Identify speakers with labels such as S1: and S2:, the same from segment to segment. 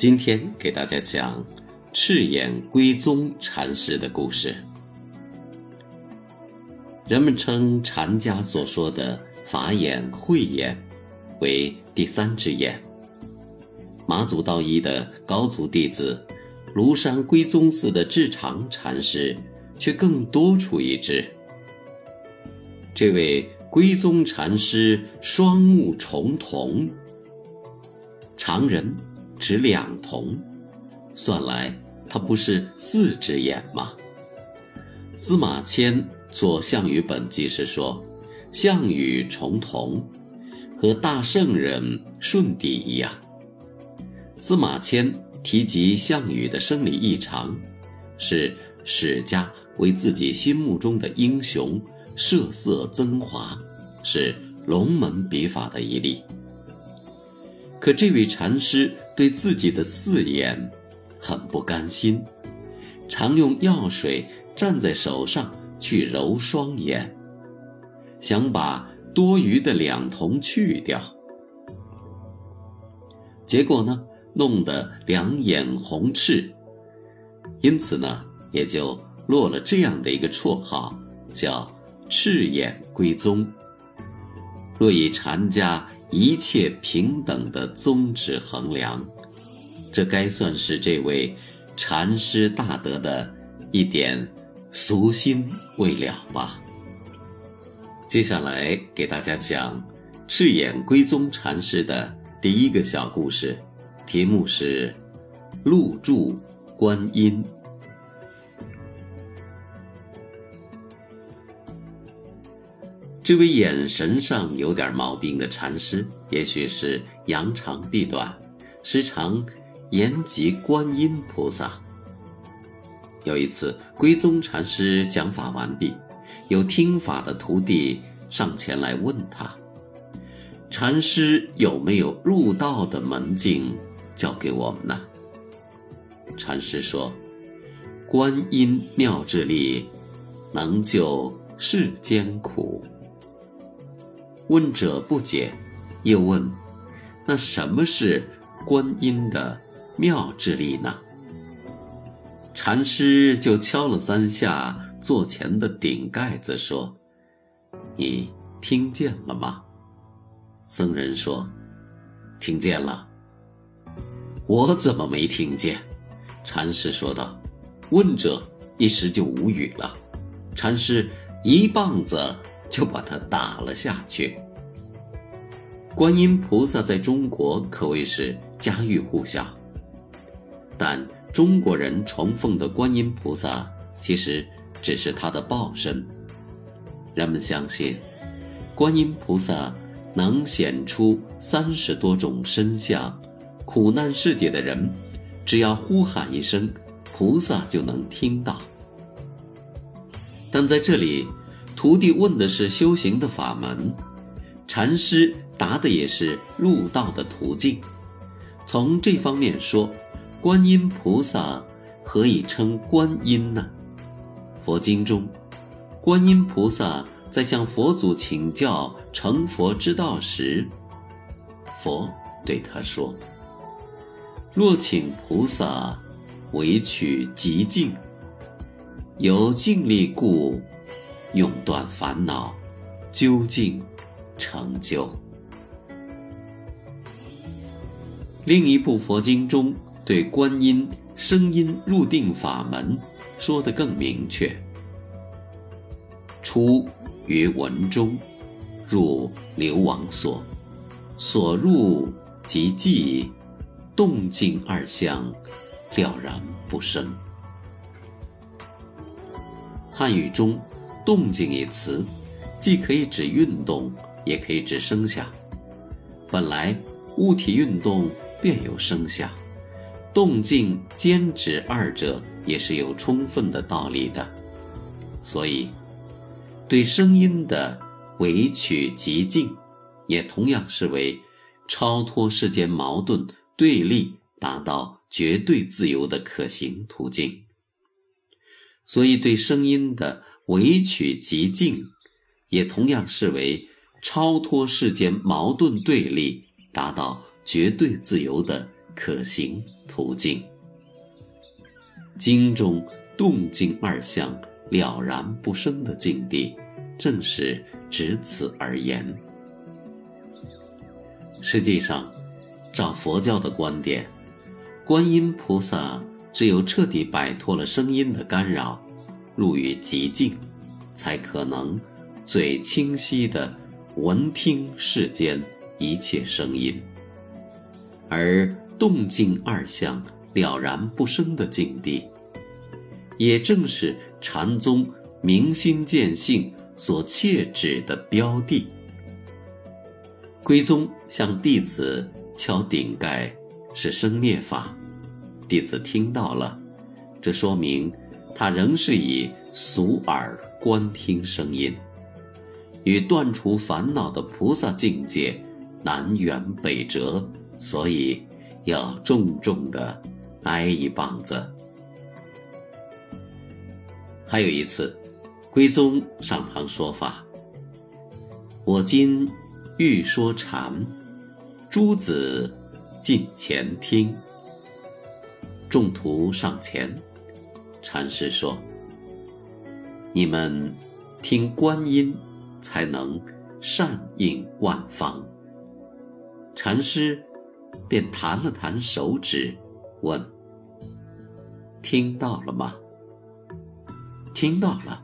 S1: 今天给大家讲赤眼归宗禅师的故事。人们称禅家所说的法眼、慧眼为第三只眼。马祖道一的高祖弟子庐山归宗寺的智常禅师却更多出一只。这位归宗禅师双目重瞳，常人。只两瞳，算来他不是四只眼吗？司马迁做《项羽本纪》时说：“项羽重瞳，和大圣人舜帝一样。”司马迁提及项羽的生理异常，是史家为自己心目中的英雄设色增华，是龙门笔法的一例。可这位禅师对自己的四眼很不甘心，常用药水蘸在手上去揉双眼，想把多余的两瞳去掉。结果呢，弄得两眼红赤，因此呢，也就落了这样的一个绰号，叫“赤眼归宗”。若以禅家。一切平等的宗旨衡量，这该算是这位禅师大德的一点俗心未了吧。接下来给大家讲赤眼归宗禅师的第一个小故事，题目是《入住观音》。这位眼神上有点毛病的禅师，也许是扬长避短，时常言及观音菩萨。有一次，归宗禅师讲法完毕，有听法的徒弟上前来问他：“禅师有没有入道的门径教给我们呢？”禅师说：“观音妙智力，能救世间苦。”问者不解，又问：“那什么是观音的妙智力呢？”禅师就敲了三下座前的顶盖子，说：“你听见了吗？”僧人说：“听见了。”我怎么没听见？禅师说道。问者一时就无语了。禅师一棒子。就把他打了下去。观音菩萨在中国可谓是家喻户晓，但中国人崇奉的观音菩萨其实只是他的报身。人们相信，观音菩萨能显出三十多种身相，苦难世界的人只要呼喊一声，菩萨就能听到。但在这里。徒弟问的是修行的法门，禅师答的也是入道的途径。从这方面说，观音菩萨何以称观音呢？佛经中，观音菩萨在向佛祖请教成佛之道时，佛对他说：“若请菩萨为取极境，有尽力故。”永断烦恼，究竟成就。另一部佛经中对观音声音入定法门说得更明确：出于文中，入流亡所，所入即寂，动静二相了然不生。汉语中。动静一词，既可以指运动，也可以指声响。本来物体运动便有声响，动静兼指二者也是有充分的道理的。所以，对声音的委曲极静，也同样视为超脱世间矛盾对立，达到绝对自由的可行途径。所以，对声音的委曲极静，也同样视为超脱世间矛盾对立，达到绝对自由的可行途径。经中动静二相了然不生的境地，正是只此而言。实际上，照佛教的观点，观音菩萨。只有彻底摆脱了声音的干扰，入于极静，才可能最清晰地闻听世间一切声音。而动静二相了然不生的境地，也正是禅宗明心见性所切指的标的。归宗向弟子敲顶盖，是生灭法。弟子听到了，这说明他仍是以俗耳观听声音，与断除烦恼的菩萨境界南辕北辙，所以要重重的挨一棒子。还有一次，归宗上堂说法，我今欲说禅，诸子近前听。众徒上前，禅师说：“你们听观音，才能善应万方。”禅师便弹了弹手指，问：“听到了吗？”听到了，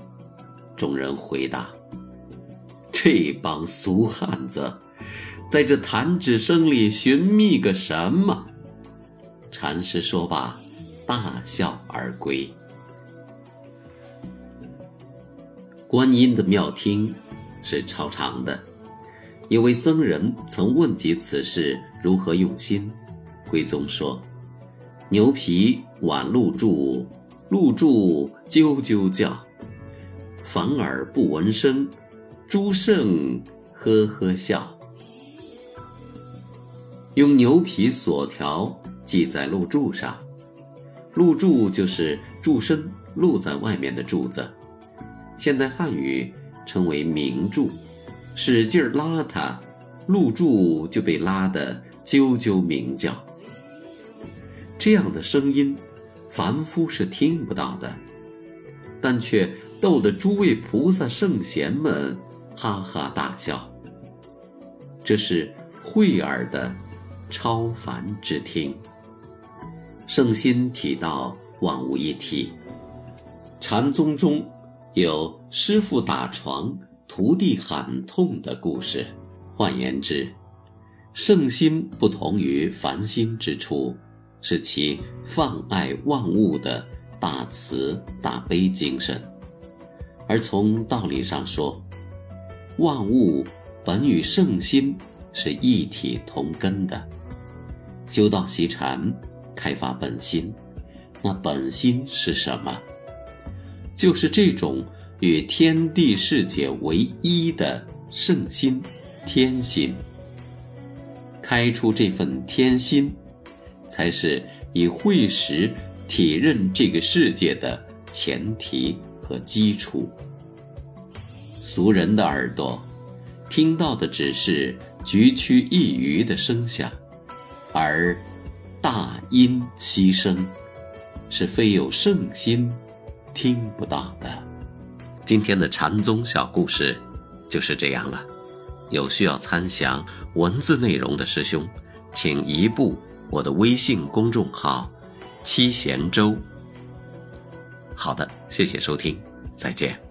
S1: 众人回答：“这帮俗汉子，在这弹指声里寻觅个什么？”禅师说罢，大笑而归。观音的妙听是超长的。有位僧人曾问及此事如何用心，归宗说：“牛皮挽露柱，露柱啾啾叫，反而不闻声，诸圣呵呵笑。用牛皮锁条。”系在露柱上，露柱就是柱身露在外面的柱子，现代汉语称为明柱。使劲拉它，露柱就被拉得啾啾鸣叫。这样的声音，凡夫是听不到的，但却逗得诸位菩萨圣贤们哈哈大笑。这是慧耳的超凡之听。圣心体道，万物一体。禅宗中有师傅打床，徒弟喊痛的故事。换言之，圣心不同于凡心之处，是其放爱万物的大慈大悲精神。而从道理上说，万物本与圣心是一体同根的。修道习禅。开发本心，那本心是什么？就是这种与天地世界为一的圣心、天心。开出这份天心，才是以慧识体认这个世界的前提和基础。俗人的耳朵，听到的只是局区一隅的声响，而。大音希声，是非有圣心听不到的。今天的禅宗小故事就是这样了。有需要参详文字内容的师兄，请移步我的微信公众号“七贤舟”。好的，谢谢收听，再见。